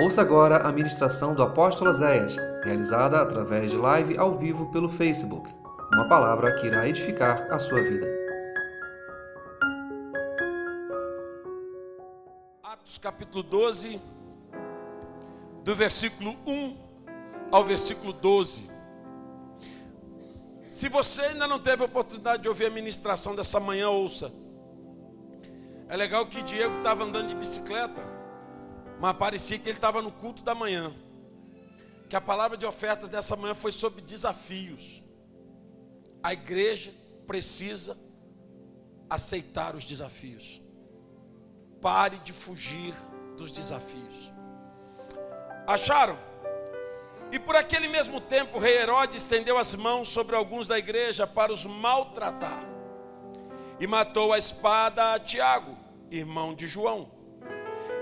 Ouça agora a ministração do apóstolo Zéias, realizada através de live ao vivo pelo Facebook. Uma palavra que irá edificar a sua vida. Atos capítulo 12, do versículo 1 ao versículo 12. Se você ainda não teve a oportunidade de ouvir a ministração dessa manhã, ouça. É legal que Diego estava andando de bicicleta mas parecia que ele estava no culto da manhã. Que a palavra de ofertas dessa manhã foi sobre desafios. A igreja precisa aceitar os desafios. Pare de fugir dos desafios. Acharam? E por aquele mesmo tempo, o rei Herodes estendeu as mãos sobre alguns da igreja para os maltratar. E matou a espada a Tiago, irmão de João.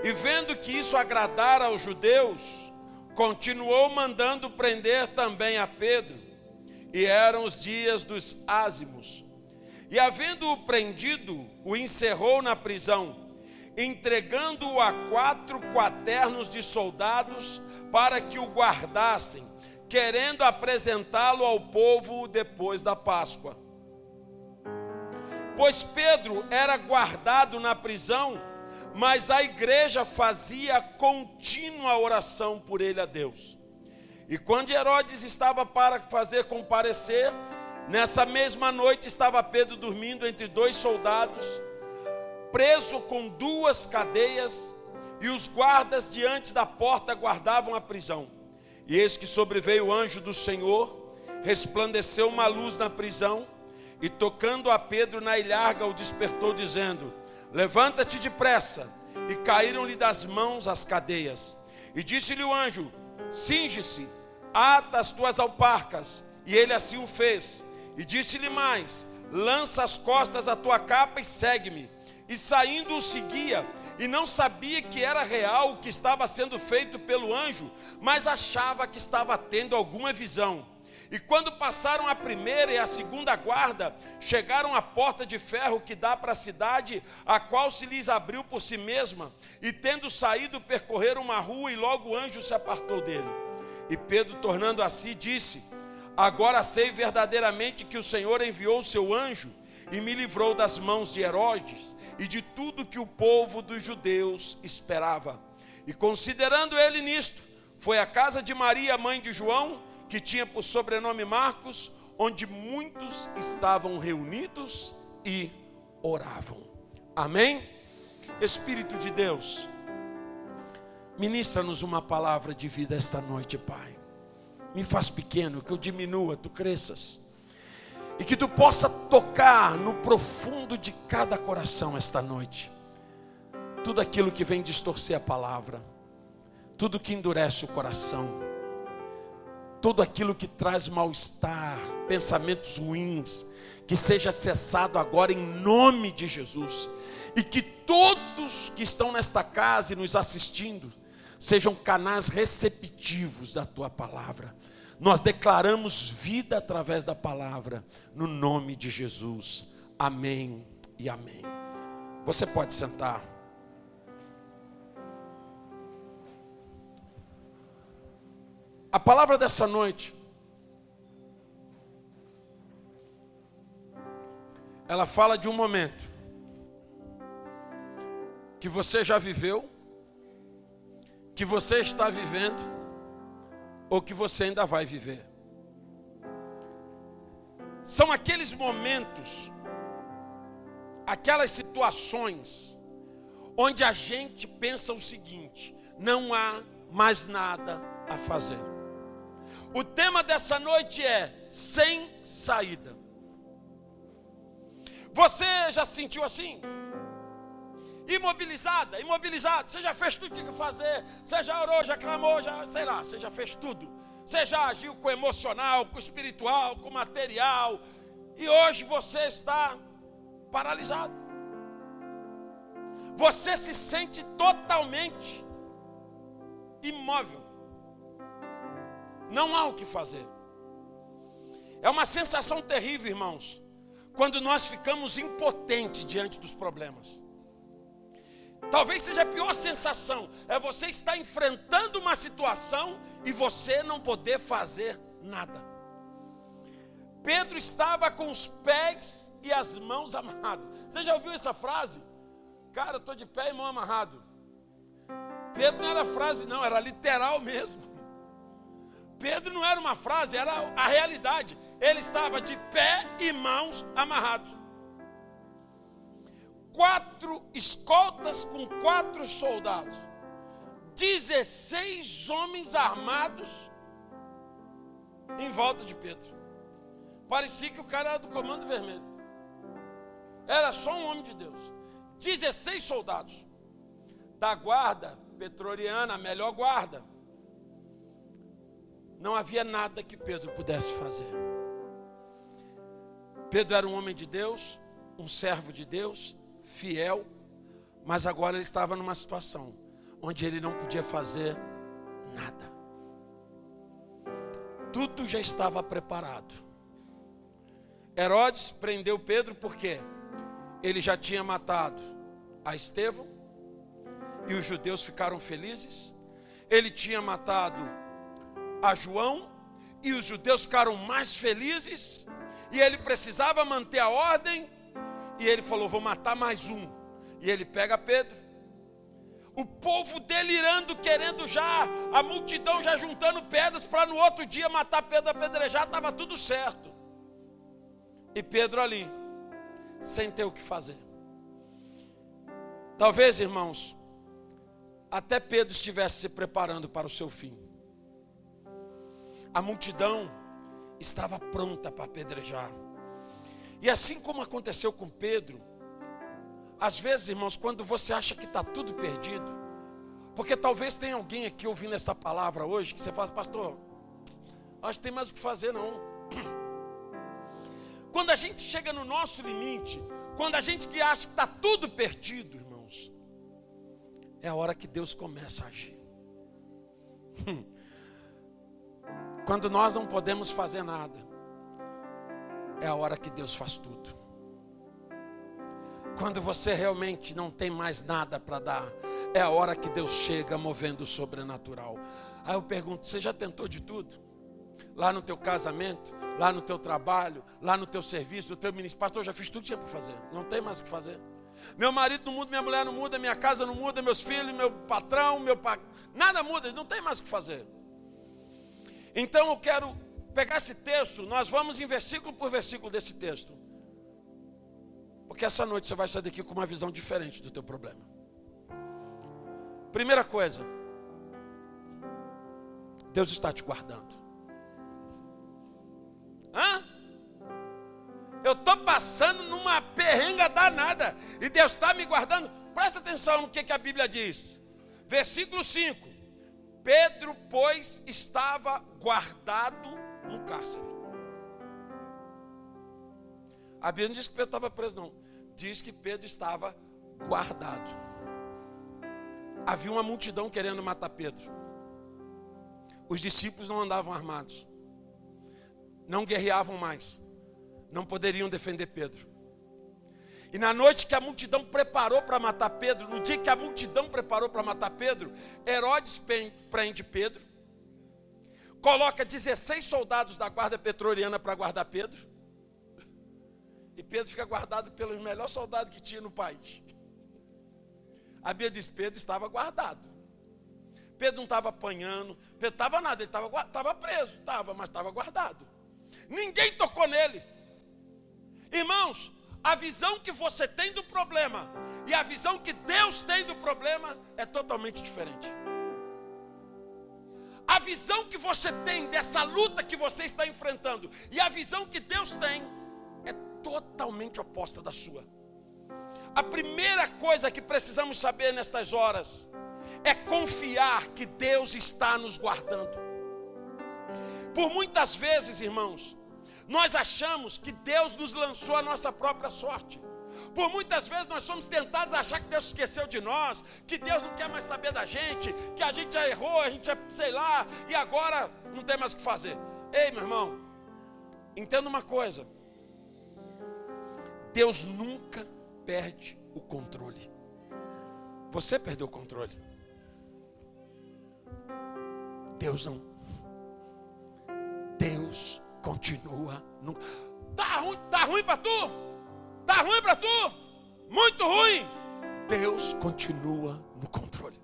E vendo que isso agradara aos judeus, continuou mandando prender também a Pedro. E eram os dias dos ázimos. E havendo-o prendido, o encerrou na prisão, entregando-o a quatro quaternos de soldados para que o guardassem, querendo apresentá-lo ao povo depois da Páscoa. Pois Pedro era guardado na prisão, mas a igreja fazia contínua oração por ele a Deus. E quando Herodes estava para fazer comparecer, nessa mesma noite estava Pedro dormindo entre dois soldados, preso com duas cadeias, e os guardas diante da porta guardavam a prisão. E eis que sobreveio o anjo do Senhor, resplandeceu uma luz na prisão, e tocando a Pedro na ilharga, o despertou, dizendo: Levanta-te depressa. E caíram-lhe das mãos as cadeias. E disse-lhe o anjo: Cinge-se, ata as tuas alparcas. E ele assim o fez. E disse-lhe mais: Lança as costas a tua capa e segue-me. E saindo o seguia, e não sabia que era real o que estava sendo feito pelo anjo, mas achava que estava tendo alguma visão. E quando passaram a primeira e a segunda guarda, chegaram à porta de ferro que dá para a cidade, a qual se lhes abriu por si mesma, e tendo saído, percorreram uma rua, e logo o anjo se apartou dele. E Pedro, tornando a si, disse: Agora sei verdadeiramente que o Senhor enviou o seu anjo e me livrou das mãos de Herodes e de tudo que o povo dos judeus esperava. E considerando ele nisto, foi à casa de Maria, mãe de João, que tinha por sobrenome Marcos, onde muitos estavam reunidos e oravam. Amém? Espírito de Deus, ministra-nos uma palavra de vida esta noite, Pai. Me faz pequeno, que eu diminua, tu cresças. E que tu possa tocar no profundo de cada coração esta noite. Tudo aquilo que vem distorcer a palavra, tudo que endurece o coração tudo aquilo que traz mal-estar, pensamentos ruins, que seja cessado agora em nome de Jesus. E que todos que estão nesta casa e nos assistindo sejam canais receptivos da tua palavra. Nós declaramos vida através da palavra, no nome de Jesus. Amém e amém. Você pode sentar. A palavra dessa noite, ela fala de um momento que você já viveu, que você está vivendo, ou que você ainda vai viver. São aqueles momentos, aquelas situações, onde a gente pensa o seguinte: não há mais nada a fazer. O tema dessa noite é sem saída. Você já se sentiu assim? Imobilizada, imobilizado. Você já fez tudo que tinha que fazer. Você já orou, já clamou, já, sei lá, você já fez tudo. Você já agiu com emocional, com espiritual, com material. E hoje você está paralisado. Você se sente totalmente imóvel. Não há o que fazer. É uma sensação terrível, irmãos, quando nós ficamos impotentes diante dos problemas. Talvez seja a pior sensação, é você estar enfrentando uma situação e você não poder fazer nada. Pedro estava com os pés e as mãos amarradas. Você já ouviu essa frase? Cara, estou de pé e mão amarrado. Pedro não era frase, não, era literal mesmo. Pedro não era uma frase, era a realidade. Ele estava de pé e mãos amarrados. Quatro escoltas com quatro soldados. Dezesseis homens armados em volta de Pedro. Parecia que o cara era do comando vermelho. Era só um homem de Deus. 16 soldados da guarda petroliana, a melhor guarda. Não havia nada que Pedro pudesse fazer. Pedro era um homem de Deus, um servo de Deus, fiel, mas agora ele estava numa situação onde ele não podia fazer nada. Tudo já estava preparado. Herodes prendeu Pedro porque ele já tinha matado a Estevão e os judeus ficaram felizes. Ele tinha matado a João e os judeus ficaram mais felizes. E ele precisava manter a ordem. E ele falou: Vou matar mais um. E ele pega Pedro. O povo delirando, querendo já, a multidão já juntando pedras para no outro dia matar Pedro apedrejar, estava tudo certo. E Pedro ali, sem ter o que fazer. Talvez, irmãos, até Pedro estivesse se preparando para o seu fim. A multidão estava pronta para apedrejar. E assim como aconteceu com Pedro, às vezes, irmãos, quando você acha que está tudo perdido, porque talvez tenha alguém aqui ouvindo essa palavra hoje que você fala, pastor, acho que tem mais o que fazer não. Quando a gente chega no nosso limite, quando a gente que acha que está tudo perdido, irmãos, é a hora que Deus começa a agir. Quando nós não podemos fazer nada, é a hora que Deus faz tudo. Quando você realmente não tem mais nada para dar, é a hora que Deus chega movendo o sobrenatural. Aí eu pergunto: você já tentou de tudo? Lá no teu casamento, lá no teu trabalho, lá no teu serviço, no teu ministério. Pastor, eu já fiz tudo que tinha para fazer. Não tem mais o que fazer. Meu marido não muda, minha mulher não muda, minha casa não muda, meus filhos, meu patrão, meu pa... nada muda, não tem mais o que fazer. Então eu quero pegar esse texto, nós vamos em versículo por versículo desse texto. Porque essa noite você vai sair daqui com uma visão diferente do teu problema. Primeira coisa, Deus está te guardando. Hã? Eu estou passando numa perrenga danada e Deus está me guardando. Presta atenção no que, que a Bíblia diz. Versículo 5. Pedro, pois, estava guardado no cárcere. A Bíblia não diz que Pedro estava preso, não. Diz que Pedro estava guardado. Havia uma multidão querendo matar Pedro. Os discípulos não andavam armados. Não guerreavam mais. Não poderiam defender Pedro. E na noite que a multidão preparou para matar Pedro, no dia que a multidão preparou para matar Pedro, Herodes prende Pedro, coloca 16 soldados da guarda petroliana para guardar Pedro, e Pedro fica guardado pelos melhores soldados que tinha no país. A Bíblia diz: Pedro estava guardado. Pedro não estava apanhando, Pedro estava nada, ele estava preso, estava, mas estava guardado. Ninguém tocou nele. Irmãos, a visão que você tem do problema e a visão que Deus tem do problema é totalmente diferente. A visão que você tem dessa luta que você está enfrentando e a visão que Deus tem é totalmente oposta da sua. A primeira coisa que precisamos saber nestas horas é confiar que Deus está nos guardando. Por muitas vezes, irmãos, nós achamos que Deus nos lançou a nossa própria sorte. Por muitas vezes nós somos tentados a achar que Deus esqueceu de nós, que Deus não quer mais saber da gente, que a gente já errou, a gente já, sei lá, e agora não tem mais o que fazer. Ei, meu irmão, entenda uma coisa: Deus nunca perde o controle. Você perdeu o controle. Deus não. Deus continua. No... Tá ruim, tá ruim para tu? Tá ruim para tu? Muito ruim. Deus continua no controle.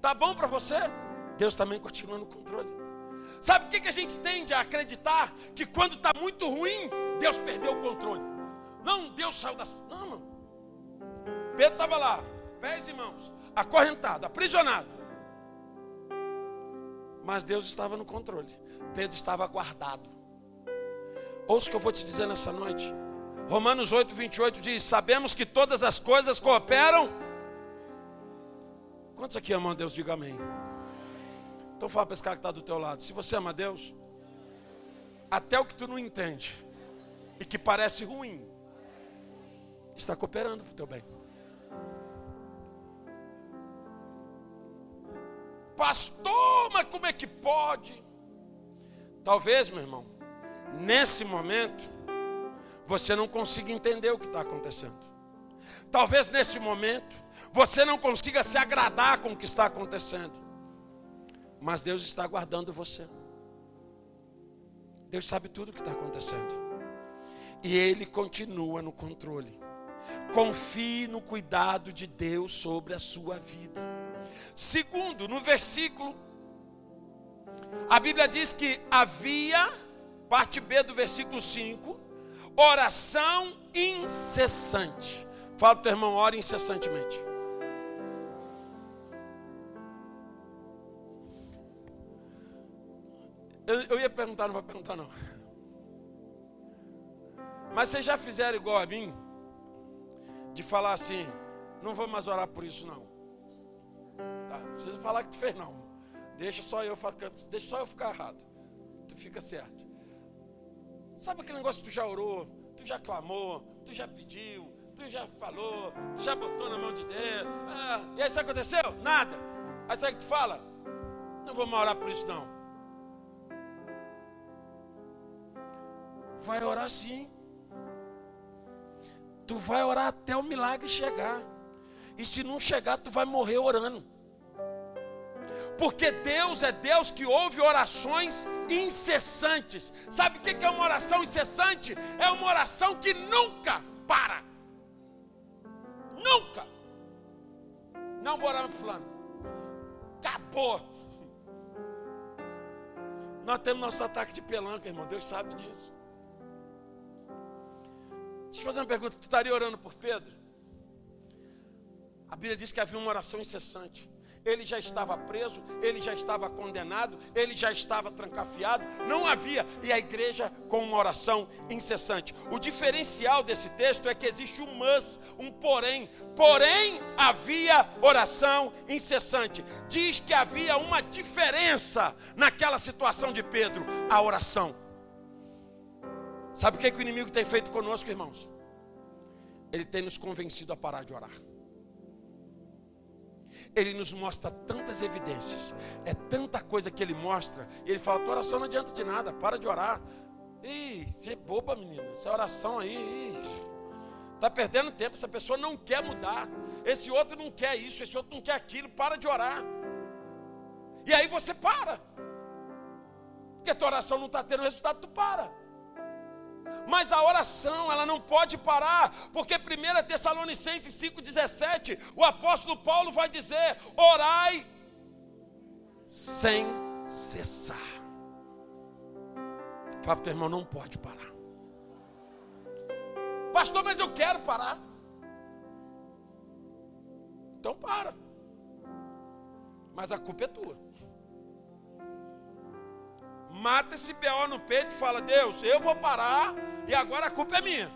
Tá bom para você? Deus também continua no controle. Sabe o que, que a gente tende a acreditar? Que quando está muito ruim, Deus perdeu o controle. Não, Deus saiu das. Não, não. Pedro estava lá, pés e mãos, acorrentado, aprisionado. Mas Deus estava no controle. Pedro estava guardado. Ouça o que eu vou te dizer nessa noite. Romanos 8, 28 diz: Sabemos que todas as coisas cooperam. Quantos aqui amam a Deus? Diga amém. Então fala para esse cara que está do teu lado. Se você ama Deus, até o que tu não entende e que parece ruim, está cooperando para o teu bem. Pastor, mas como é que pode? Talvez, meu irmão, nesse momento, você não consiga entender o que está acontecendo. Talvez nesse momento, você não consiga se agradar com o que está acontecendo. Mas Deus está guardando você. Deus sabe tudo o que está acontecendo. E Ele continua no controle. Confie no cuidado de Deus sobre a sua vida. Segundo, no versículo, a Bíblia diz que havia, parte B do versículo 5, oração incessante. Fala para o teu irmão, ora incessantemente. Eu, eu ia perguntar, não vou perguntar não. Mas vocês já fizeram igual a mim? De falar assim, não vou mais orar por isso não. Tá? Não precisa falar que tu fez não. Deixa só eu deixa só eu ficar errado. Tu fica certo. Sabe aquele negócio que tu já orou, tu já clamou, tu já pediu, tu já falou, tu já botou na mão de Deus. Ah, e aí isso aconteceu? Nada. Aí sabe que tu fala? Não vou mais orar por isso não. Vai orar sim. Tu vai orar até o milagre chegar. E se não chegar, tu vai morrer orando. Porque Deus é Deus que ouve orações incessantes. Sabe o que é uma oração incessante? É uma oração que nunca para. Nunca. Não vou orar para fulano. Acabou. Nós temos nosso ataque de pelanca, irmão. Deus sabe disso. Deixa eu fazer uma pergunta: tu estaria orando por Pedro? A Bíblia diz que havia uma oração incessante. Ele já estava preso, ele já estava condenado, ele já estava trancafiado, não havia, e a igreja com uma oração incessante. O diferencial desse texto é que existe um mas, um porém, porém havia oração incessante. Diz que havia uma diferença naquela situação de Pedro, a oração. Sabe o que, é que o inimigo tem feito conosco, irmãos? Ele tem nos convencido a parar de orar. Ele nos mostra tantas evidências, é tanta coisa que ele mostra, ele fala: tua oração não adianta de nada, para de orar. Ih, você é boba, menina, essa oração aí, está perdendo tempo, essa pessoa não quer mudar, esse outro não quer isso, esse outro não quer aquilo, para de orar. E aí você para, porque a tua oração não está tendo resultado, tu para. Mas a oração, ela não pode parar, porque 1 Tessalonicenses 5,17, o apóstolo Paulo vai dizer: orai sem cessar. Fala para teu irmão, não pode parar. Pastor, mas eu quero parar. Então para. Mas a culpa é tua. Mata esse BO no peito e fala: Deus, eu vou parar e agora a culpa é minha.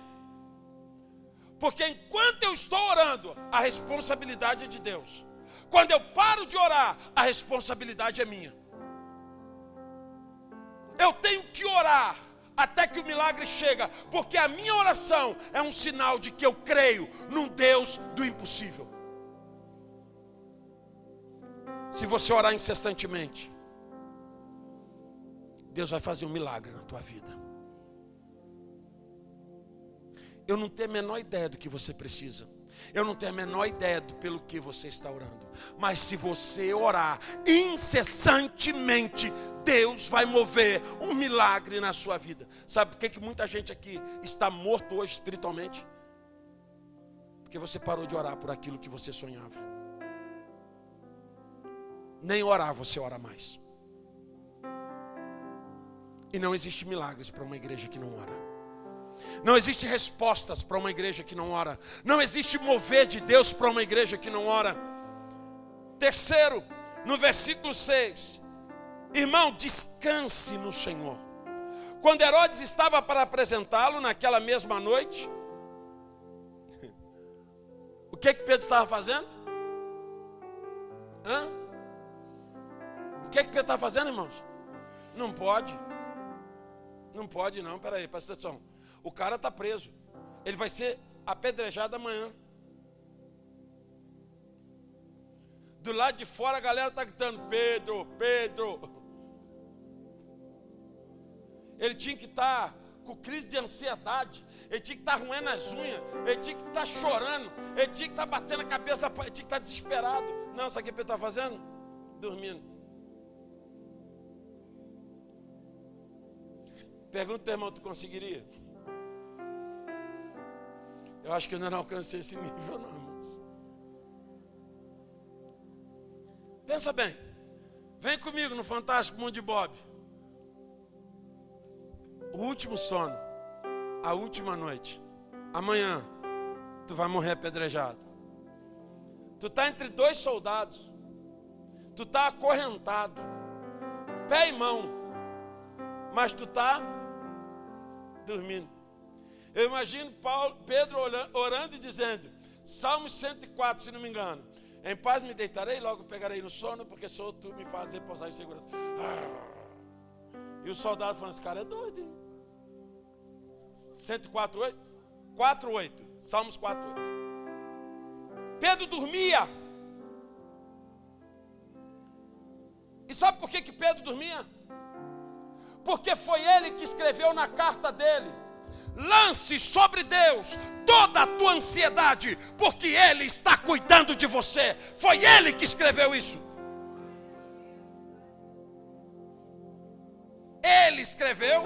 Porque enquanto eu estou orando, a responsabilidade é de Deus. Quando eu paro de orar, a responsabilidade é minha. Eu tenho que orar até que o milagre chega, porque a minha oração é um sinal de que eu creio num Deus do impossível. Se você orar incessantemente, Deus vai fazer um milagre na tua vida. Eu não tenho a menor ideia do que você precisa. Eu não tenho a menor ideia do pelo que você está orando. Mas se você orar incessantemente, Deus vai mover um milagre na sua vida. Sabe por que, que muita gente aqui está morto hoje espiritualmente? Porque você parou de orar por aquilo que você sonhava. Nem orar você ora mais. E não existe milagres para uma igreja que não ora. Não existe respostas para uma igreja que não ora. Não existe mover de Deus para uma igreja que não ora. Terceiro, no versículo 6. Irmão, descanse no Senhor. Quando Herodes estava para apresentá-lo naquela mesma noite, o que que Pedro estava fazendo? Hã? O que que Pedro estava fazendo, irmãos? Não pode. Não pode não, peraí, presta atenção. O cara está preso. Ele vai ser apedrejado amanhã. Do lado de fora a galera está gritando: Pedro, Pedro. Ele tinha que estar tá com crise de ansiedade. Ele tinha que estar tá roendo as unhas. Ele tinha que estar tá chorando. Ele tinha que estar tá batendo a cabeça. Ele tinha que estar tá desesperado. Não, sabe o que Pedro está fazendo? Dormindo. Pergunta irmão: tu conseguiria? Eu acho que eu não alcancei esse nível, não, irmãos. Pensa bem. Vem comigo no Fantástico Mundo de Bob. O último sono, a última noite. Amanhã, tu vai morrer apedrejado. Tu está entre dois soldados. Tu está acorrentado, pé e mão. Mas tu está dormindo. Eu imagino Paulo, Pedro orando e dizendo, Salmos 104, se não me engano. Em paz me deitarei, logo pegarei no sono, porque sou tu me faz repousar em segurança. Ah. E o soldado falando, esse cara é doido, hein? 104, 8? 4, 8. Salmos 4, 8. Pedro dormia. E sabe por que, que Pedro dormia? Porque foi ele que escreveu na carta dele lance sobre Deus toda a tua ansiedade, porque Ele está cuidando de você. Foi Ele que escreveu isso. Ele escreveu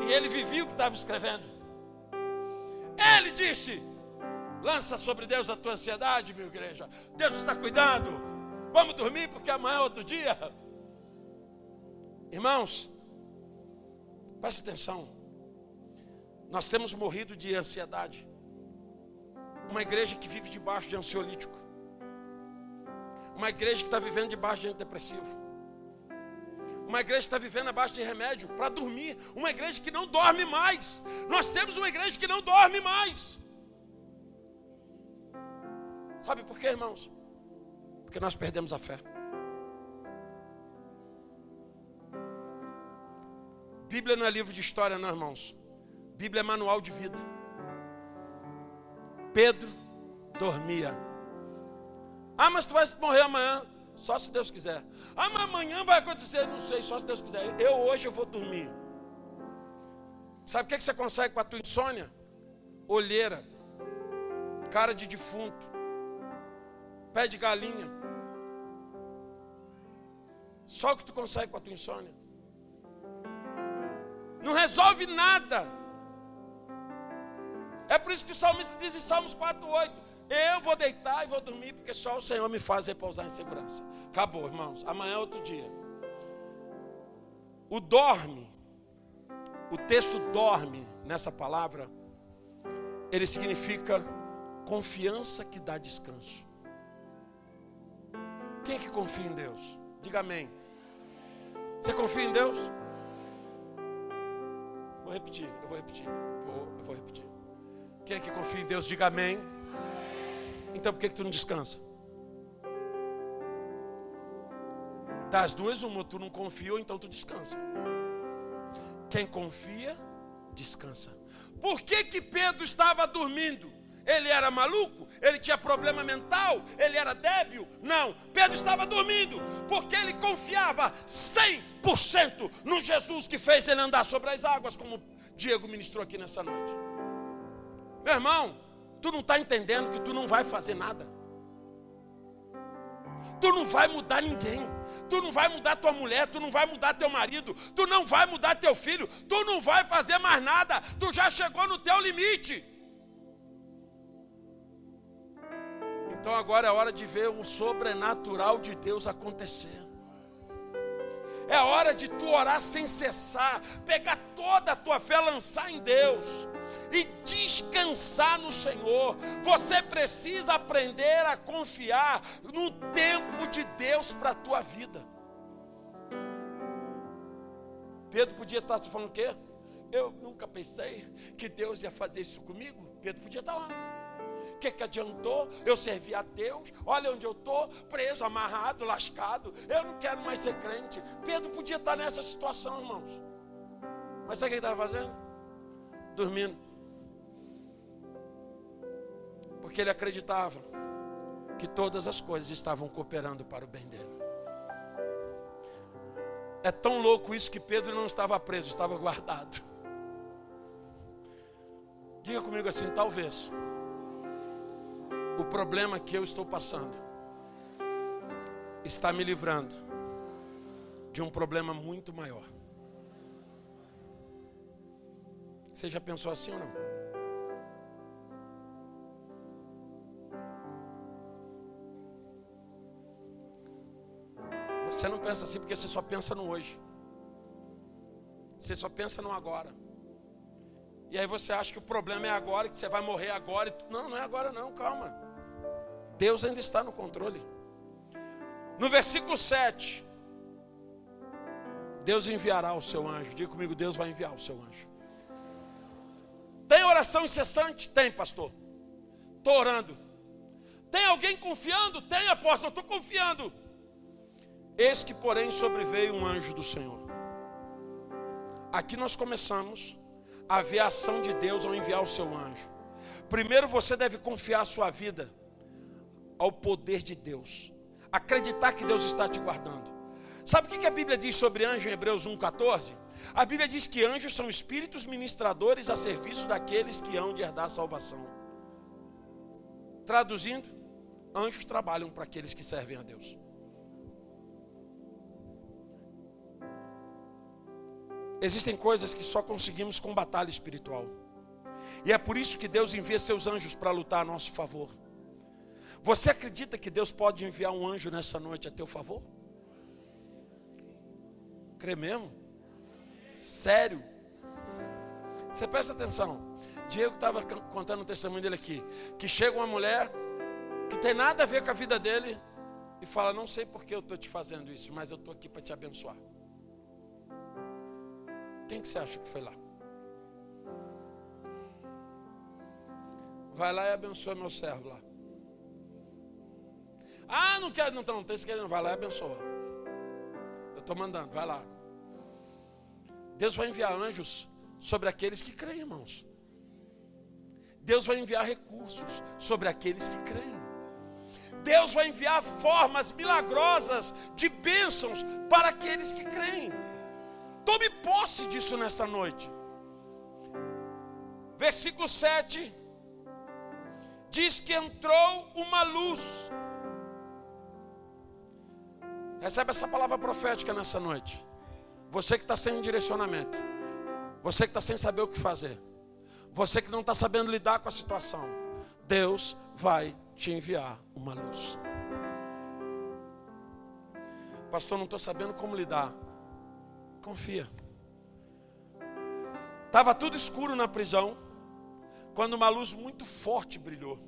e ele vivia o que estava escrevendo. Ele disse: lança sobre Deus a tua ansiedade, minha igreja. Deus está cuidando. Vamos dormir porque amanhã é outro dia. Irmãos, preste atenção. Nós temos morrido de ansiedade. Uma igreja que vive debaixo de ansiolítico. Uma igreja que está vivendo debaixo de antidepressivo. Uma igreja que está vivendo abaixo de remédio para dormir. Uma igreja que não dorme mais. Nós temos uma igreja que não dorme mais. Sabe por quê, irmãos? Porque nós perdemos a fé. Bíblia não é livro de história, não, irmãos. Bíblia é manual de vida. Pedro dormia. Ah, mas tu vai morrer amanhã. Só se Deus quiser. Ah, mas amanhã vai acontecer. Não sei, só se Deus quiser. Eu hoje eu vou dormir. Sabe o que você consegue com a tua insônia? Olheira, cara de defunto, pé de galinha. Só o que tu consegue com a tua insônia. Não resolve nada. É por isso que o salmista diz em Salmos 4,8: Eu vou deitar e vou dormir, porque só o Senhor me faz repousar em segurança. Acabou, irmãos. Amanhã é outro dia. O dorme, o texto dorme nessa palavra, ele significa confiança que dá descanso. Quem é que confia em Deus? Diga amém. Você confia em Deus? Vou repetir, eu vou repetir. Vou, eu vou repetir. Quem é que confia em Deus, diga amém. Então por que, que tu não descansa? Das duas, uma, tu não confia ou então tu descansa. Quem confia, descansa. Por que, que Pedro estava dormindo? Ele era maluco? Ele tinha problema mental? Ele era débil? Não. Pedro estava dormindo porque ele confiava 100% no Jesus que fez ele andar sobre as águas, como Diego ministrou aqui nessa noite. Meu irmão, Tu não está entendendo que tu não vai fazer nada. Tu não vai mudar ninguém. Tu não vai mudar tua mulher, tu não vai mudar teu marido, tu não vai mudar teu filho, tu não vai fazer mais nada. Tu já chegou no teu limite. Então agora é hora de ver o sobrenatural de Deus acontecer. É hora de tu orar sem cessar, pegar toda a tua fé, lançar em Deus e descansar no Senhor. Você precisa aprender a confiar no tempo de Deus para a tua vida. Pedro podia estar falando o quê? Eu nunca pensei que Deus ia fazer isso comigo. Pedro podia estar lá. O que, que adiantou? Eu servi a Deus, olha onde eu estou, preso, amarrado, lascado. Eu não quero mais ser crente. Pedro podia estar nessa situação, irmãos. Mas sabe o que ele estava fazendo? Dormindo. Porque ele acreditava que todas as coisas estavam cooperando para o bem dele. É tão louco isso que Pedro não estava preso, estava guardado. Diga comigo assim, talvez o problema que eu estou passando está me livrando de um problema muito maior. Você já pensou assim ou não? Você não pensa assim porque você só pensa no hoje. Você só pensa no agora. E aí você acha que o problema é agora, que você vai morrer agora. Não, não é agora não, calma. Deus ainda está no controle. No versículo 7, Deus enviará o seu anjo. Diga comigo, Deus vai enviar o seu anjo. Tem oração incessante? Tem, pastor. Estou orando. Tem alguém confiando? Tem, apóstolo, estou confiando. Eis que, porém, sobreveio um anjo do Senhor. Aqui nós começamos a ver a ação de Deus ao enviar o seu anjo. Primeiro você deve confiar a sua vida ao poder de Deus. Acreditar que Deus está te guardando. Sabe o que a Bíblia diz sobre anjo em Hebreus 1,14? A Bíblia diz que anjos são espíritos ministradores a serviço daqueles que hão de herdar a salvação. Traduzindo, anjos trabalham para aqueles que servem a Deus. Existem coisas que só conseguimos com batalha espiritual. E é por isso que Deus envia seus anjos para lutar a nosso favor. Você acredita que Deus pode enviar um anjo nessa noite a teu favor? Crê mesmo? Sério? Você presta atenção. Diego estava contando o testemunho dele aqui. Que chega uma mulher que tem nada a ver com a vida dele e fala: Não sei por que eu estou te fazendo isso, mas eu estou aqui para te abençoar. Quem que você acha que foi lá? Vai lá e abençoa meu servo lá. Ah, não quero, não não tem querendo, vai lá e abençoa. Eu estou mandando, vai lá. Deus vai enviar anjos sobre aqueles que creem, irmãos. Deus vai enviar recursos sobre aqueles que creem. Deus vai enviar formas milagrosas de bênçãos para aqueles que creem. Tome posse disso nesta noite. Versículo 7 diz que entrou uma luz Recebe essa palavra profética nessa noite. Você que está sem direcionamento. Você que está sem saber o que fazer. Você que não está sabendo lidar com a situação. Deus vai te enviar uma luz. Pastor, não estou sabendo como lidar. Confia. Estava tudo escuro na prisão. Quando uma luz muito forte brilhou.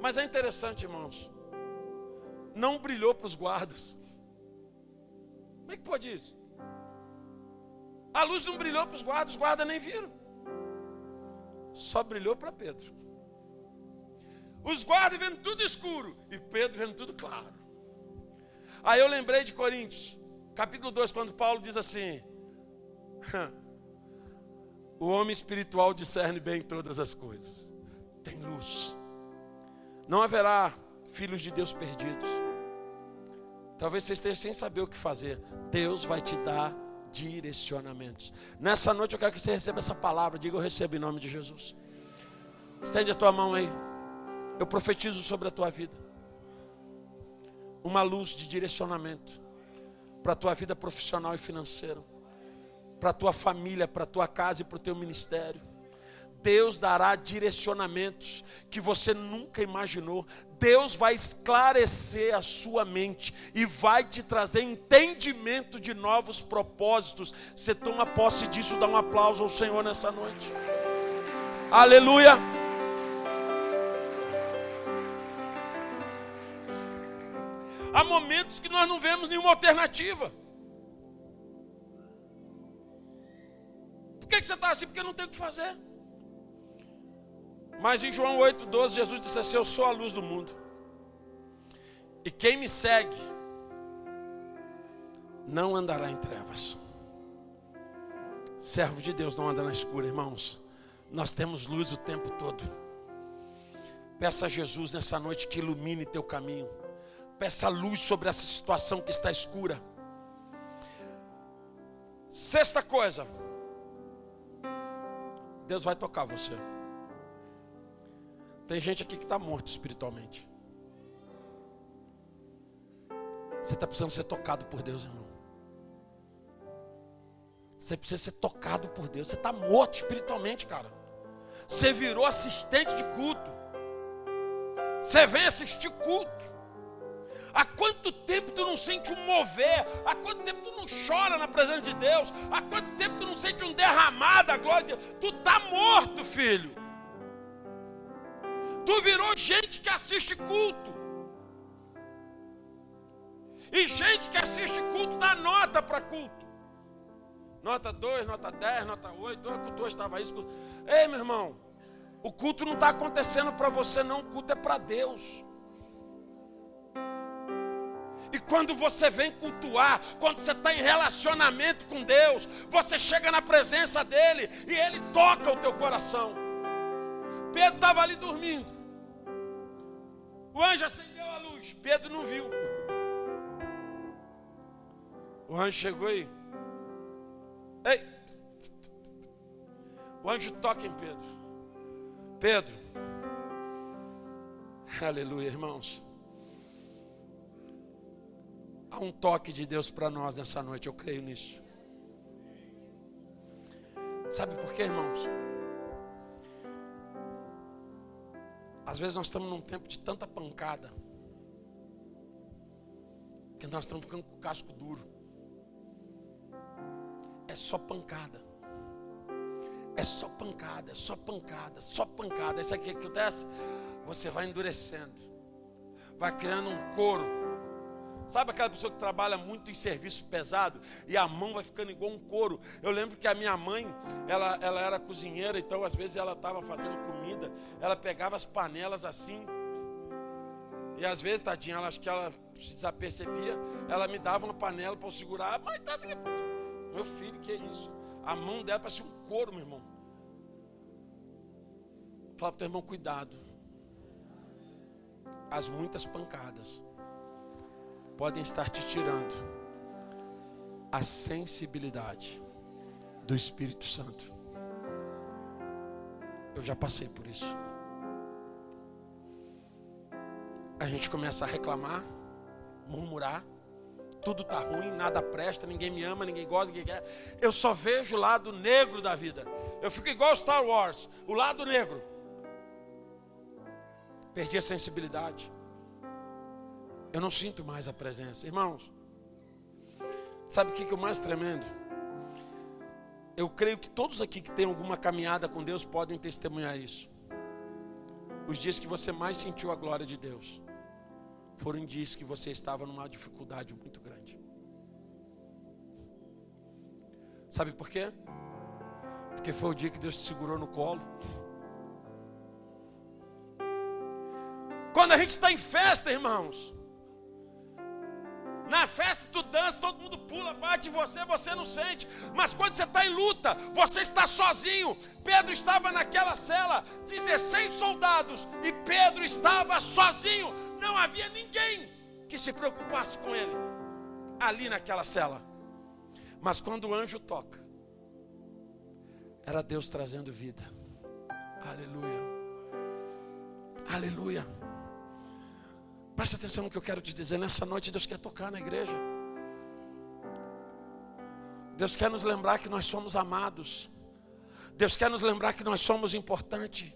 Mas é interessante, irmãos não brilhou para os guardas. Como é que pode isso? A luz não brilhou para os guardas, os guardas nem viram. Só brilhou para Pedro. Os guardas vendo tudo escuro e Pedro vendo tudo claro. Aí eu lembrei de Coríntios, capítulo 2, quando Paulo diz assim: O homem espiritual discerne bem todas as coisas, tem luz. Não haverá filhos de Deus perdidos. Talvez você esteja sem saber o que fazer. Deus vai te dar direcionamentos. Nessa noite eu quero que você receba essa palavra. Diga eu recebo em nome de Jesus. Estende a tua mão aí. Eu profetizo sobre a tua vida. Uma luz de direcionamento para a tua vida profissional e financeira, para a tua família, para a tua casa e para o teu ministério. Deus dará direcionamentos que você nunca imaginou. Deus vai esclarecer a sua mente e vai te trazer entendimento de novos propósitos. Você toma posse disso, dá um aplauso ao Senhor nessa noite. Aleluia. Há momentos que nós não vemos nenhuma alternativa. Por que, que você está assim? Porque não tem o que fazer. Mas em João 8,12, Jesus disse assim: Eu sou a luz do mundo. E quem me segue não andará em trevas. Servo de Deus não anda na escura, irmãos. Nós temos luz o tempo todo. Peça a Jesus nessa noite que ilumine teu caminho. Peça luz sobre essa situação que está escura. Sexta coisa. Deus vai tocar você. Tem gente aqui que está morto espiritualmente. Você está precisando ser tocado por Deus, irmão. Você precisa ser tocado por Deus. Você está morto espiritualmente, cara. Você virou assistente de culto. Você vem assistir culto. Há quanto tempo tu não sente um mover? Há quanto tempo tu não chora na presença de Deus? Há quanto tempo tu não sente um derramar da glória de Deus? Tu está morto, filho. Tu virou gente que assiste culto. E gente que assiste culto dá nota para culto. Nota 2, nota 10, nota 8. O culto estava isso. Ei, meu irmão. O culto não está acontecendo para você, não. O culto é para Deus. E quando você vem cultuar, quando você está em relacionamento com Deus, você chega na presença dEle e Ele toca o teu coração. Pedro estava ali dormindo. O anjo acendeu a luz. Pedro não viu. O anjo chegou aí. Ei! O anjo toca em Pedro. Pedro. Aleluia, irmãos. Há um toque de Deus para nós nessa noite, eu creio nisso. Sabe por quê, irmãos? Às vezes nós estamos num tempo de tanta pancada que nós estamos ficando com o casco duro. É só pancada. É só pancada, é só pancada, só pancada. Isso aqui que acontece, você vai endurecendo, vai criando um couro Sabe aquela pessoa que trabalha muito em serviço pesado e a mão vai ficando igual um couro? Eu lembro que a minha mãe, ela, ela era cozinheira, então às vezes ela estava fazendo comida, ela pegava as panelas assim, e às vezes, tadinha, ela, acho que ela se desapercebia, ela me dava uma panela para eu segurar. Mas tá, meu filho, que é isso? A mão dela parecia um couro, meu irmão. Fala para o teu irmão, cuidado. As muitas pancadas podem estar te tirando a sensibilidade do Espírito Santo. Eu já passei por isso. A gente começa a reclamar, murmurar, tudo tá ruim, nada presta, ninguém me ama, ninguém gosta, ninguém quer. Eu só vejo o lado negro da vida. Eu fico igual Star Wars, o lado negro. Perdi a sensibilidade. Eu não sinto mais a presença. Irmãos, sabe o que é o mais tremendo? Eu creio que todos aqui que têm alguma caminhada com Deus podem testemunhar isso. Os dias que você mais sentiu a glória de Deus foram dias que você estava numa dificuldade muito grande. Sabe por quê? Porque foi o dia que Deus te segurou no colo. Quando a gente está em festa, irmãos, na festa tu dança, todo mundo pula, bate em você, você não sente. Mas quando você está em luta, você está sozinho. Pedro estava naquela cela, 16 soldados, e Pedro estava sozinho. Não havia ninguém que se preocupasse com ele ali naquela cela. Mas quando o anjo toca, era Deus trazendo vida. Aleluia. Aleluia. Presta atenção no que eu quero te dizer. Nessa noite, Deus quer tocar na igreja. Deus quer nos lembrar que nós somos amados. Deus quer nos lembrar que nós somos importantes.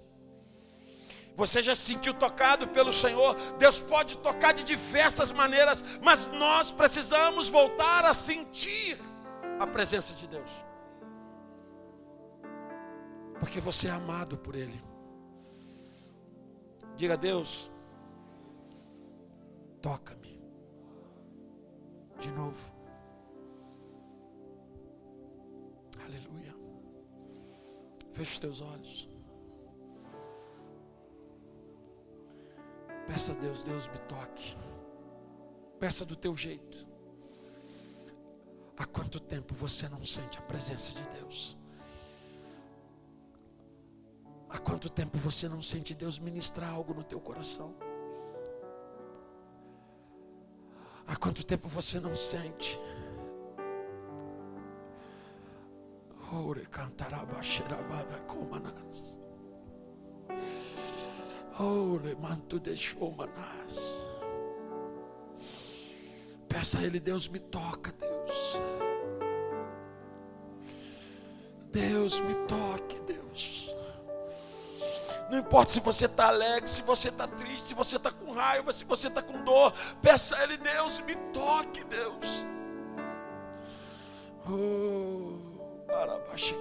Você já se sentiu tocado pelo Senhor? Deus pode tocar de diversas maneiras, mas nós precisamos voltar a sentir a presença de Deus. Porque você é amado por Ele. Diga a Deus, toca-me. De novo. Aleluia. Feche os teus olhos. Peça a Deus, Deus me toque. Peça do teu jeito. Há quanto tempo você não sente a presença de Deus? Há quanto tempo você não sente Deus ministrar algo no teu coração? Há quanto tempo você não sente? Ore cantaraba xerabada comanas. Oh, lemanto deixou manás. Peça a Ele, Deus me toca, Deus. Deus me toque, Deus. Não importa se você está alegre, se você está triste, se você está com raiva, se você está com dor. Peça a Ele, Deus me toque, Deus. Oh, baixo.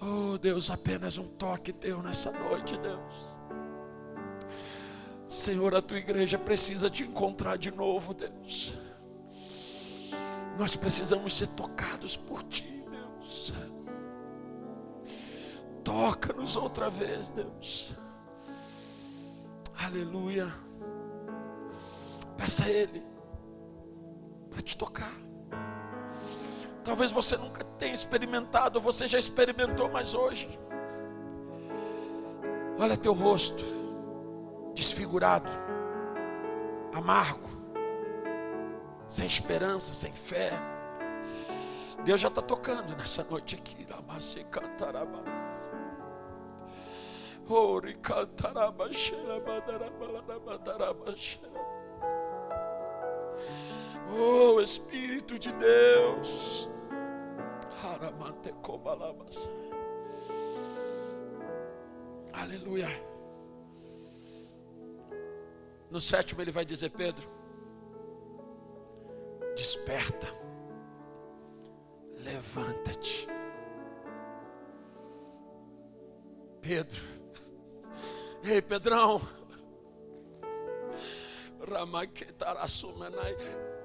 Oh Deus, apenas um toque teu nessa noite, Deus. Senhor, a tua igreja precisa te encontrar de novo, Deus. Nós precisamos ser tocados por ti, Deus. Toca-nos outra vez, Deus. Aleluia. Peça a Ele para te tocar. Talvez você nunca tenha experimentado, você já experimentou, mas hoje, olha teu rosto desfigurado, amargo, sem esperança, sem fé. Deus já está tocando nessa noite aqui. Lamase cantarabas. Ori. Oh Espírito de Deus. Aleluia. No sétimo ele vai dizer: Pedro, desperta, levanta-te. Pedro, ei Pedrão,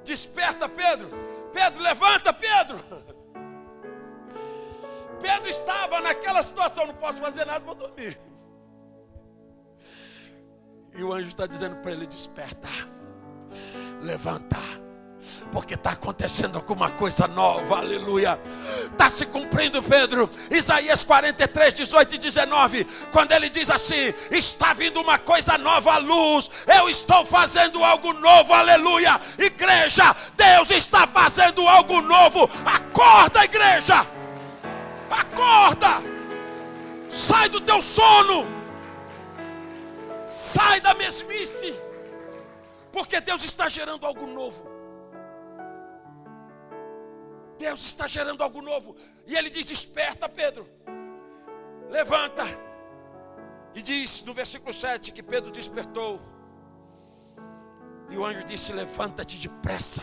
Desperta, Pedro. Pedro, levanta, Pedro. Pedro estava naquela situação, não posso fazer nada, vou dormir. E o anjo está dizendo para ele: desperta, levanta porque está acontecendo alguma coisa nova, aleluia. Está se cumprindo, Pedro, Isaías 43, 18 e 19, quando ele diz assim: Está vindo uma coisa nova à luz, eu estou fazendo algo novo, aleluia. Igreja, Deus está fazendo algo novo, acorda, igreja, acorda, sai do teu sono, sai da mesmice, porque Deus está gerando algo novo. Deus está gerando algo novo. E ele diz: Desperta, Pedro. Levanta. E diz no versículo 7 que Pedro despertou. E o anjo disse: Levanta-te depressa.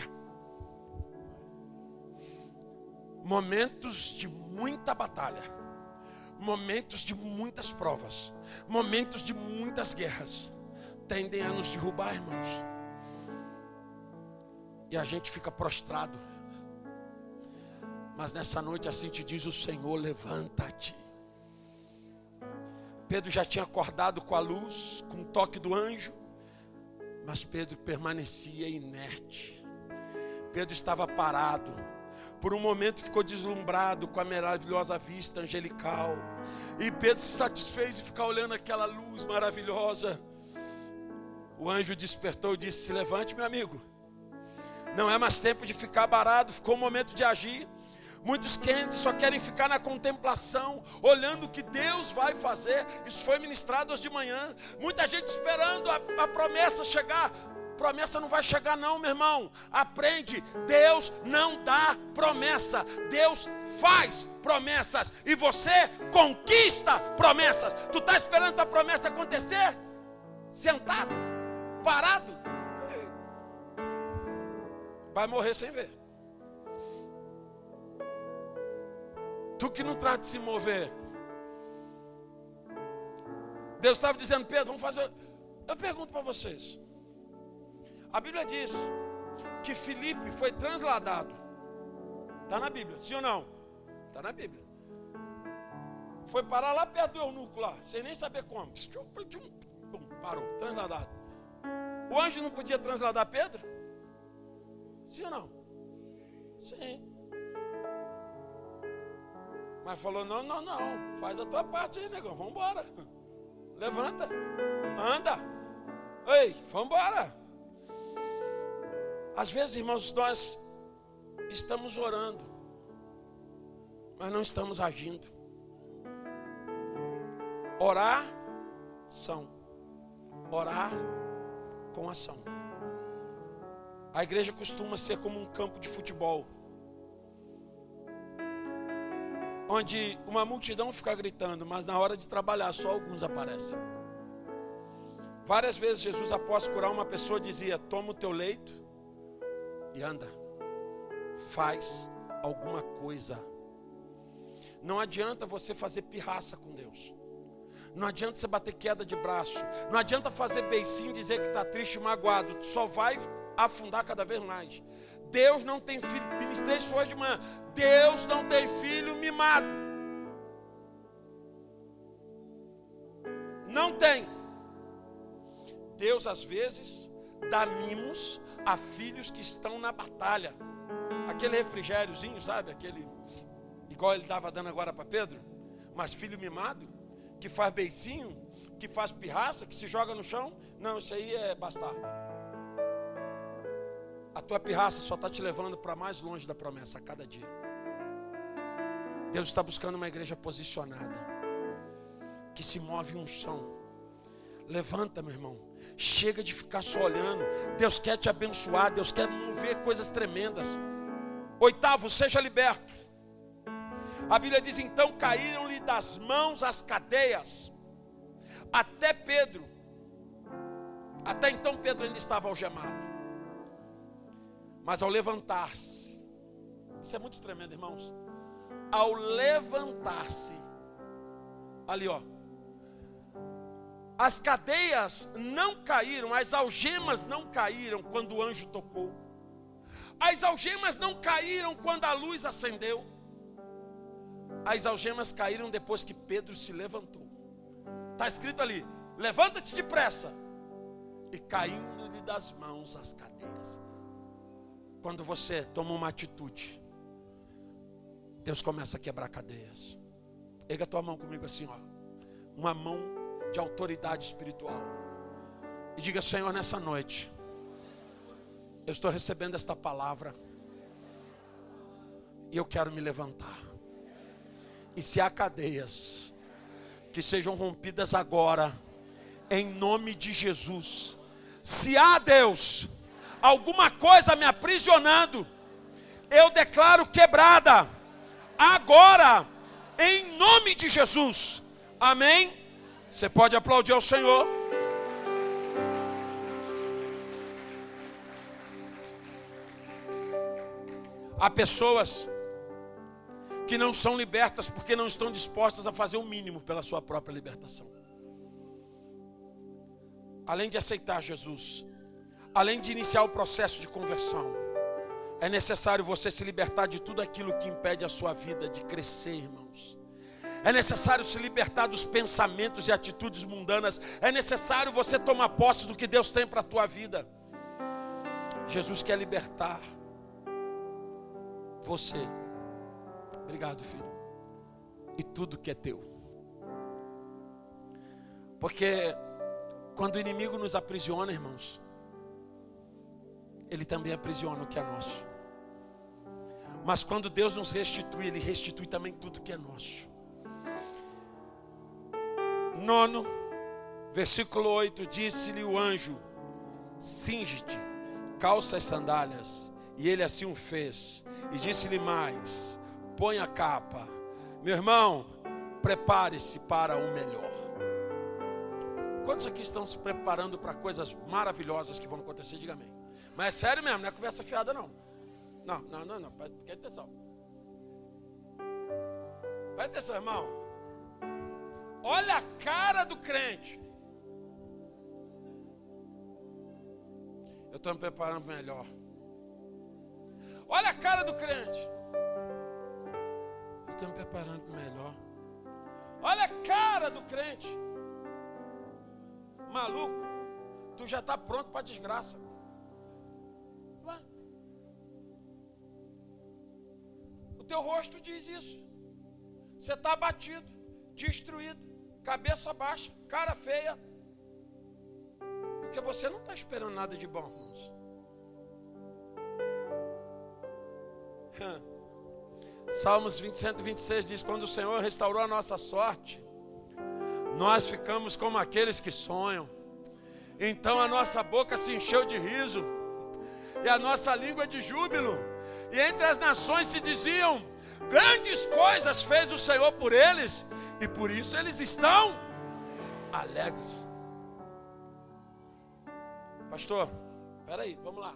Momentos de muita batalha, momentos de muitas provas, momentos de muitas guerras, tendem a nos derrubar, irmãos. E a gente fica prostrado mas nessa noite assim te diz o Senhor: levanta-te. Pedro já tinha acordado com a luz, com o toque do anjo, mas Pedro permanecia inerte. Pedro estava parado. Por um momento ficou deslumbrado com a maravilhosa vista angelical. E Pedro se satisfez em ficar olhando aquela luz maravilhosa. O anjo despertou e disse: Se levante, meu amigo. Não é mais tempo de ficar barado, ficou o momento de agir. Muitos crentes só querem ficar na contemplação, olhando o que Deus vai fazer. Isso foi ministrado hoje de manhã. Muita gente esperando a, a promessa chegar. Promessa não vai chegar, não, meu irmão. Aprende. Deus não dá promessa. Deus faz promessas. E você conquista promessas. Tu está esperando a promessa acontecer? Sentado, parado. Vai morrer sem ver. Tu que não trata de se mover. Deus estava dizendo, Pedro, vamos fazer. Eu pergunto para vocês. A Bíblia diz que Filipe foi transladado. Está na Bíblia, sim ou não? Está na Bíblia. Foi parar lá perto do eunuco lá, sem nem saber como. Parou, transladado. O anjo não podia transladar Pedro? Sim ou não? Sim. Mas falou: não, não, não. Faz a tua parte aí, negão. Vamos embora. Levanta. Anda. Ei, vamos embora. Às vezes, irmãos, nós estamos orando, mas não estamos agindo. Orar são orar com ação. A igreja costuma ser como um campo de futebol, onde uma multidão fica gritando, mas na hora de trabalhar só alguns aparecem. Várias vezes Jesus, após curar uma pessoa, dizia: Toma o teu leito e anda. Faz alguma coisa. Não adianta você fazer pirraça com Deus. Não adianta você bater queda de braço. Não adianta fazer beicinho e dizer que está triste e magoado. Só vai afundar cada vez mais. Deus não tem filho. Ministrei isso hoje de manhã. Deus não tem filho mimado. Não tem. Deus às vezes dá mimos a filhos que estão na batalha. Aquele refrigériozinho, sabe? Aquele igual ele dava dando agora para Pedro, mas filho mimado, que faz beicinho, que faz pirraça, que se joga no chão, não, isso aí é bastardo. A tua pirraça só está te levando para mais longe da promessa a cada dia. Deus está buscando uma igreja posicionada, que se move um som. Levanta, meu irmão. Chega de ficar só olhando. Deus quer te abençoar. Deus quer mover coisas tremendas. Oitavo, seja liberto. A Bíblia diz: então caíram-lhe das mãos as cadeias, até Pedro. Até então Pedro ainda estava algemado. Mas ao levantar-se, isso é muito tremendo, irmãos. Ao levantar-se, ali ó, as cadeias não caíram, as algemas não caíram quando o anjo tocou. As algemas não caíram quando a luz acendeu. As algemas caíram depois que Pedro se levantou. Está escrito ali: levanta-te depressa. E caindo-lhe das mãos as cadeias. Quando você toma uma atitude, Deus começa a quebrar cadeias. Pega a tua mão comigo assim, ó. Uma mão de autoridade espiritual. E diga, Senhor, nessa noite, eu estou recebendo esta palavra. E eu quero me levantar. E se há cadeias que sejam rompidas agora, em nome de Jesus. Se há Deus, alguma coisa me aprisionando, eu declaro quebrada, agora, em nome de Jesus. Amém. Você pode aplaudir ao Senhor. Há pessoas que não são libertas porque não estão dispostas a fazer o mínimo pela sua própria libertação. Além de aceitar Jesus, além de iniciar o processo de conversão, é necessário você se libertar de tudo aquilo que impede a sua vida de crescer, irmãos. É necessário se libertar dos pensamentos e atitudes mundanas. É necessário você tomar posse do que Deus tem para a tua vida. Jesus quer libertar você. Obrigado, filho. E tudo que é teu. Porque quando o inimigo nos aprisiona, irmãos, ele também aprisiona o que é nosso. Mas quando Deus nos restitui, Ele restitui também tudo que é nosso. Nono, versículo 8: Disse-lhe o anjo: Singe-te, calça as sandálias. E ele assim o fez. E disse-lhe mais: Põe a capa. Meu irmão, prepare-se para o melhor. Quantos aqui estão se preparando para coisas maravilhosas que vão acontecer? Diga amém. Mas é sério mesmo, não é conversa fiada, não. Não, não, não, não. Preste atenção. Preste atenção, irmão. Olha a cara do crente. Eu estou me preparando melhor. Olha a cara do crente. Eu estou me preparando melhor. Olha a cara do crente. Maluco, tu já está pronto para desgraça. Teu rosto diz isso. Você está abatido, destruído, cabeça baixa, cara feia. Porque você não está esperando nada de bom, irmãos. Salmos 20, 126 diz: Quando o Senhor restaurou a nossa sorte, nós ficamos como aqueles que sonham. Então a nossa boca se encheu de riso, e a nossa língua de júbilo, e entre as nações se diziam: Grandes coisas fez o Senhor por eles, e por isso eles estão alegres. Pastor, peraí, vamos lá.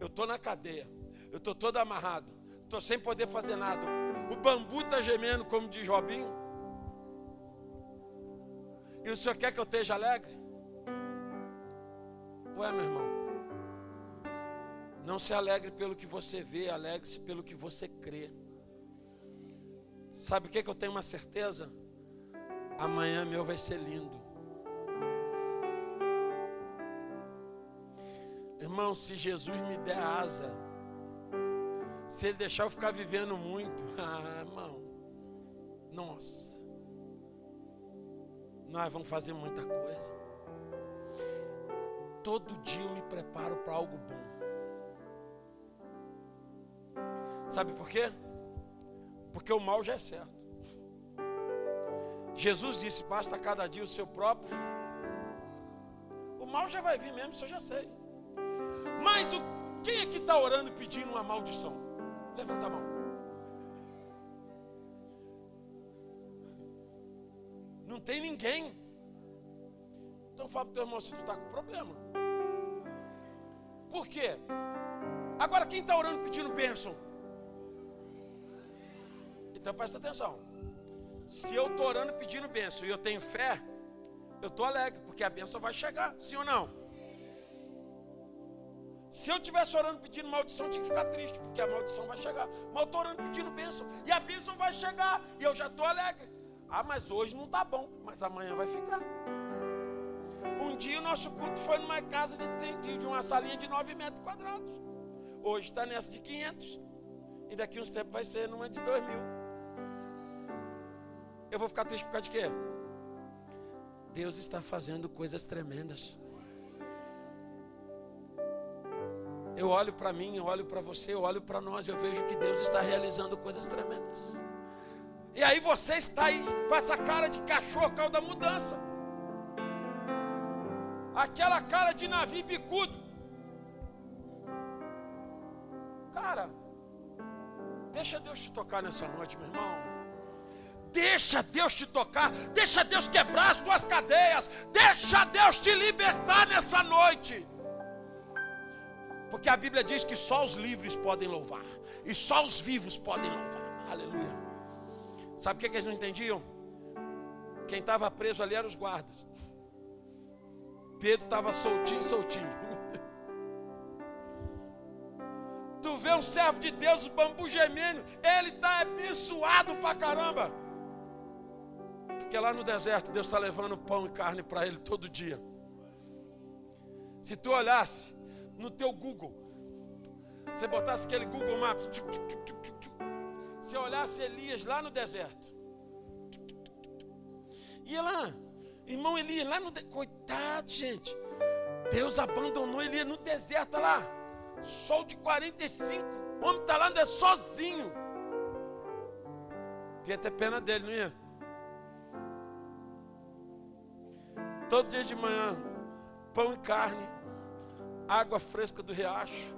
Eu estou na cadeia, eu estou todo amarrado, estou sem poder fazer nada. O bambu está gemendo, como diz Robinho. E o senhor quer que eu esteja alegre? Ué, meu irmão. Não se alegre pelo que você vê, alegre-se pelo que você crê. Sabe o que, que eu tenho uma certeza? Amanhã meu vai ser lindo. Irmão, se Jesus me der asa, se Ele deixar eu ficar vivendo muito, ah, irmão, nossa, nós vamos fazer muita coisa. Todo dia eu me preparo para algo bom. Sabe por quê? Porque o mal já é certo. Jesus disse: basta cada dia o seu próprio. O mal já vai vir mesmo, isso eu já sei. Mas o, quem é que está orando pedindo uma maldição? Levanta a mão. Não tem ninguém. Então fala para o teu irmão se tu está com problema. Por quê? Agora quem está orando pedindo bênção? Então presta atenção. Se eu estou orando pedindo bênção e eu tenho fé, eu estou alegre, porque a bênção vai chegar, sim ou não? Se eu estivesse orando pedindo maldição, eu tinha que ficar triste, porque a maldição vai chegar. Mas eu estou orando pedindo bênção, e a bênção vai chegar, e eu já estou alegre. Ah, mas hoje não está bom, mas amanhã vai ficar. Um dia o nosso culto foi numa casa de, de uma salinha de 9 metros quadrados. Hoje está nessa de 500. E daqui uns tempos vai ser numa de 2 mil. Eu vou ficar triste por causa de quê? Deus está fazendo coisas tremendas. Eu olho para mim, eu olho para você, eu olho para nós, eu vejo que Deus está realizando coisas tremendas. E aí você está aí com essa cara de cachorro, causa da mudança. Aquela cara de navio bicudo. Cara, deixa Deus te tocar nessa noite, meu irmão. Deixa Deus te tocar, deixa Deus quebrar as tuas cadeias, deixa Deus te libertar nessa noite. Porque a Bíblia diz que só os livres podem louvar, e só os vivos podem louvar. Aleluia. Sabe o que, eles não entendiam? Quem estava preso ali eram os guardas. Pedro estava soltinho, soltinho. Tu vê um servo de Deus, o bambu gemendo, ele está abençoado pra caramba. Porque lá no deserto Deus está levando pão e carne para ele todo dia. Se tu olhasse no teu Google, você botasse aquele Google Maps, você olhasse Elias lá no deserto, ia lá, irmão Elias, lá no deserto, coitado, gente, Deus abandonou Elias no deserto lá. Sol de 45. O homem está lá andando sozinho. Tinha até pena dele, não ia? Todo dia de manhã, pão e carne, água fresca do riacho.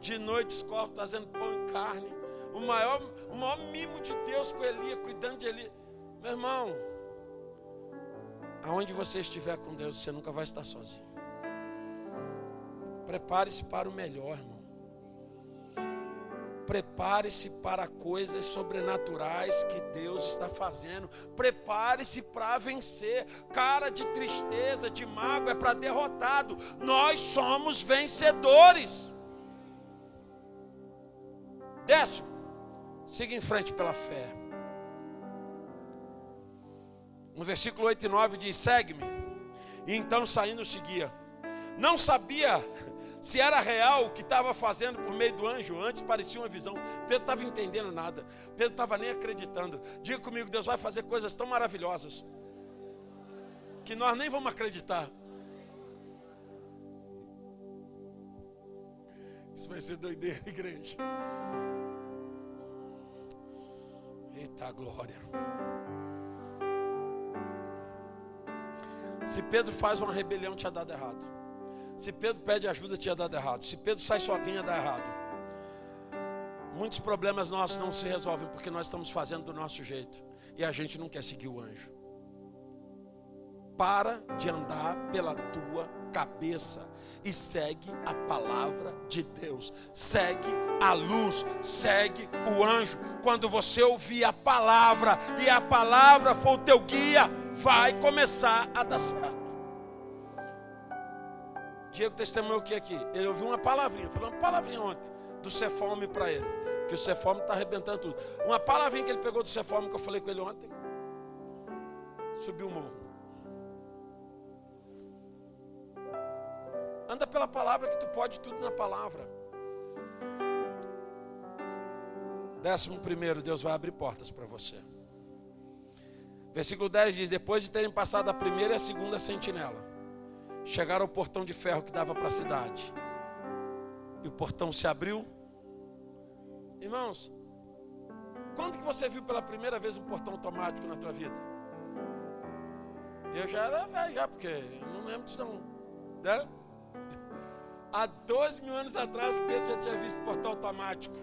De noite, escola trazendo pão e carne. O maior, o maior mimo de Deus com Elia, cuidando de Elia. Meu irmão, aonde você estiver com Deus, você nunca vai estar sozinho. Prepare-se para o melhor, irmão. Prepare-se para coisas sobrenaturais que Deus está fazendo. Prepare-se para vencer. Cara de tristeza, de mágoa é para derrotado. Nós somos vencedores. Décimo, siga em frente pela fé. No versículo 8 e 9 diz: Segue-me. E então saindo seguia. Não sabia se era real o que estava fazendo por meio do anjo, antes parecia uma visão. Pedro estava entendendo nada, Pedro estava nem acreditando. Diga comigo, Deus vai fazer coisas tão maravilhosas que nós nem vamos acreditar. Isso vai ser doideira, igreja. Eita glória. Se Pedro faz uma rebelião, tinha dado errado. Se Pedro pede ajuda, tinha dado errado. Se Pedro sai sozinho, dá errado. Muitos problemas nossos não se resolvem porque nós estamos fazendo do nosso jeito e a gente não quer seguir o anjo. Para de andar pela tua cabeça e segue a palavra de Deus. Segue a luz, segue o anjo. Quando você ouvir a palavra e a palavra for o teu guia, vai começar a dar certo. Diego testemunhou o que aqui? Ele ouviu uma palavrinha, falou uma palavrinha ontem, do Cefome para ele. Que o Cefome está arrebentando tudo. Uma palavrinha que ele pegou do Cefome que eu falei com ele ontem. Subiu o morro. Anda pela palavra que tu pode tudo na palavra. Décimo primeiro, Deus vai abrir portas para você. Versículo 10 diz: Depois de terem passado a primeira e a segunda sentinela, chegaram ao portão de ferro que dava para a cidade. E o portão se abriu. Irmãos, quando que você viu pela primeira vez um portão automático na tua vida? Eu já era velho já, porque eu não lembro disso não. Né? Há 12 mil anos atrás, Pedro já tinha visto portão automático.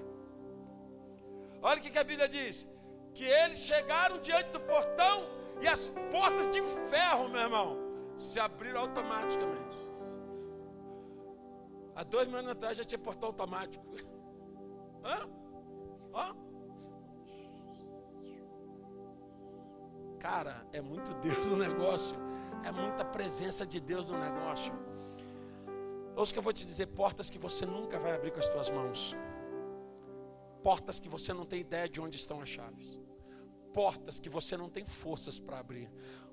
Olha o que a Bíblia diz: que eles chegaram diante do portão e as portas de ferro, meu irmão, se abriram automaticamente. Há dois mil anos atrás já tinha portão automático. Hã? Cara, é muito Deus no negócio. É muita presença de Deus no negócio. Ouça que eu vou te dizer: portas que você nunca vai abrir com as tuas mãos. Portas que você não tem ideia de onde estão as chaves. Portas que você não tem forças para abrir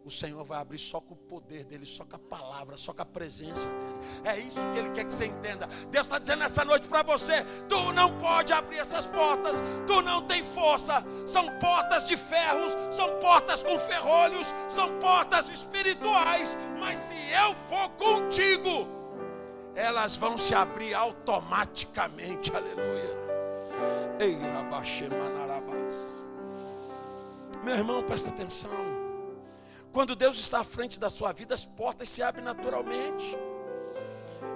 o Senhor vai abrir só com o poder dele, só com a palavra, só com a presença dele. É isso que ele quer que você entenda. Deus está dizendo essa noite para você: tu não pode abrir essas portas, tu não tem força. São portas de ferros, são portas com ferrolhos, são portas espirituais. Mas se eu for contigo, elas vão se abrir automaticamente. Aleluia. Ei, Meu irmão, presta atenção. Quando Deus está à frente da sua vida, as portas se abrem naturalmente.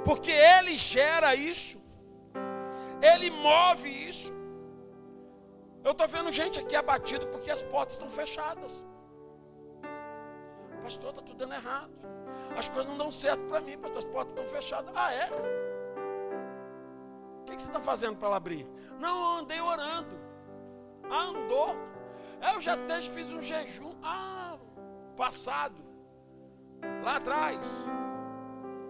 Porque Ele gera isso. Ele move isso. Eu estou vendo gente aqui abatido porque as portas estão fechadas. Pastor, está tudo dando errado. As coisas não dão certo para mim, pastor, as portas estão fechadas. Ah, é? O que, que você está fazendo para ela abrir? Não, eu andei orando. Ah, andou. Eu já até fiz um jejum. Ah, passado, lá atrás.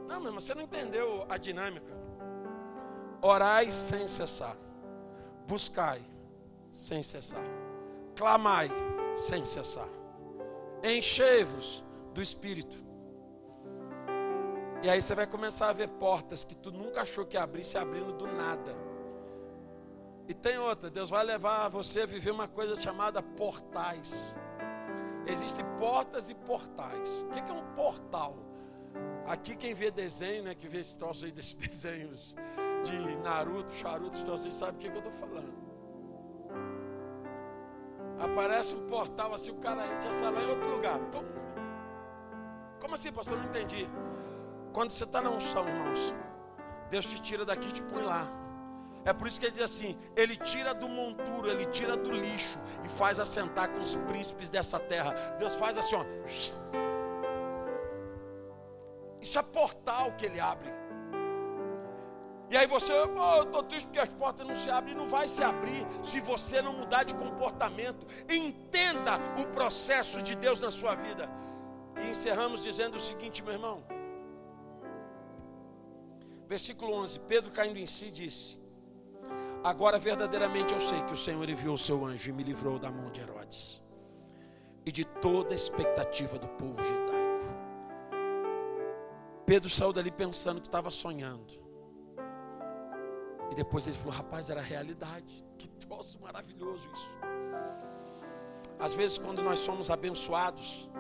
Não, meu irmão, você não entendeu a dinâmica. Orai sem cessar, buscai sem cessar, clamai sem cessar, enchei-vos do Espírito. E aí você vai começar a ver portas que tu nunca achou que abrir, se abrindo do nada. E tem outra, Deus vai levar você a viver uma coisa chamada portais. Existem portas e portais. O que é um portal? Aqui quem vê desenho, né, que vê esse troço aí desses desenhos de Naruto, Charuto, então vocês sabem o que, que eu estou falando. Aparece um portal assim, o cara entra sai lá em outro lugar. Pum. Como assim, pastor? Não entendi. Quando você está na unção, irmãos, Deus te tira daqui e te põe lá. É por isso que ele diz assim: Ele tira do monturo, Ele tira do lixo e faz assentar com os príncipes dessa terra. Deus faz assim, ó. Isso é portal que Ele abre. E aí você, oh, eu estou triste porque as portas não se abrem. Não vai se abrir se você não mudar de comportamento. Entenda o processo de Deus na sua vida. E encerramos dizendo o seguinte, meu irmão. Versículo 11: Pedro caindo em si disse: Agora verdadeiramente eu sei que o Senhor enviou o seu anjo e me livrou da mão de Herodes e de toda a expectativa do povo judaico. Pedro saiu dali pensando que estava sonhando. E depois ele falou: Rapaz, era realidade. Que troço maravilhoso isso. Às vezes, quando nós somos abençoados,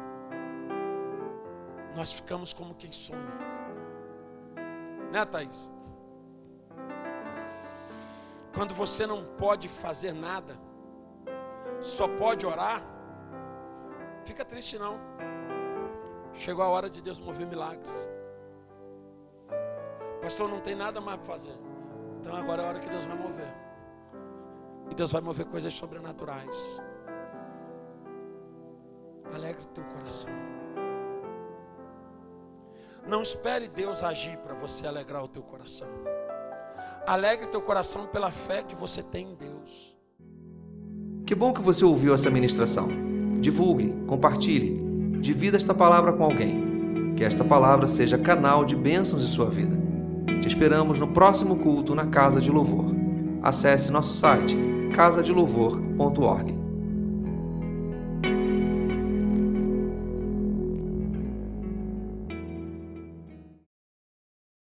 nós ficamos como quem sonha. Né, Thaís? Quando você não pode fazer nada, só pode orar, fica triste não. Chegou a hora de Deus mover milagres. Pastor, não tem nada mais para fazer. Então agora é a hora que Deus vai mover. E Deus vai mover coisas sobrenaturais. Alegre teu coração. Não espere Deus agir para você alegrar o teu coração. Alegre teu coração pela fé que você tem em Deus. Que bom que você ouviu essa ministração. Divulgue, compartilhe, divida esta palavra com alguém. Que esta palavra seja canal de bênçãos em sua vida. Te esperamos no próximo culto na Casa de Louvor. Acesse nosso site casadelouvor.org.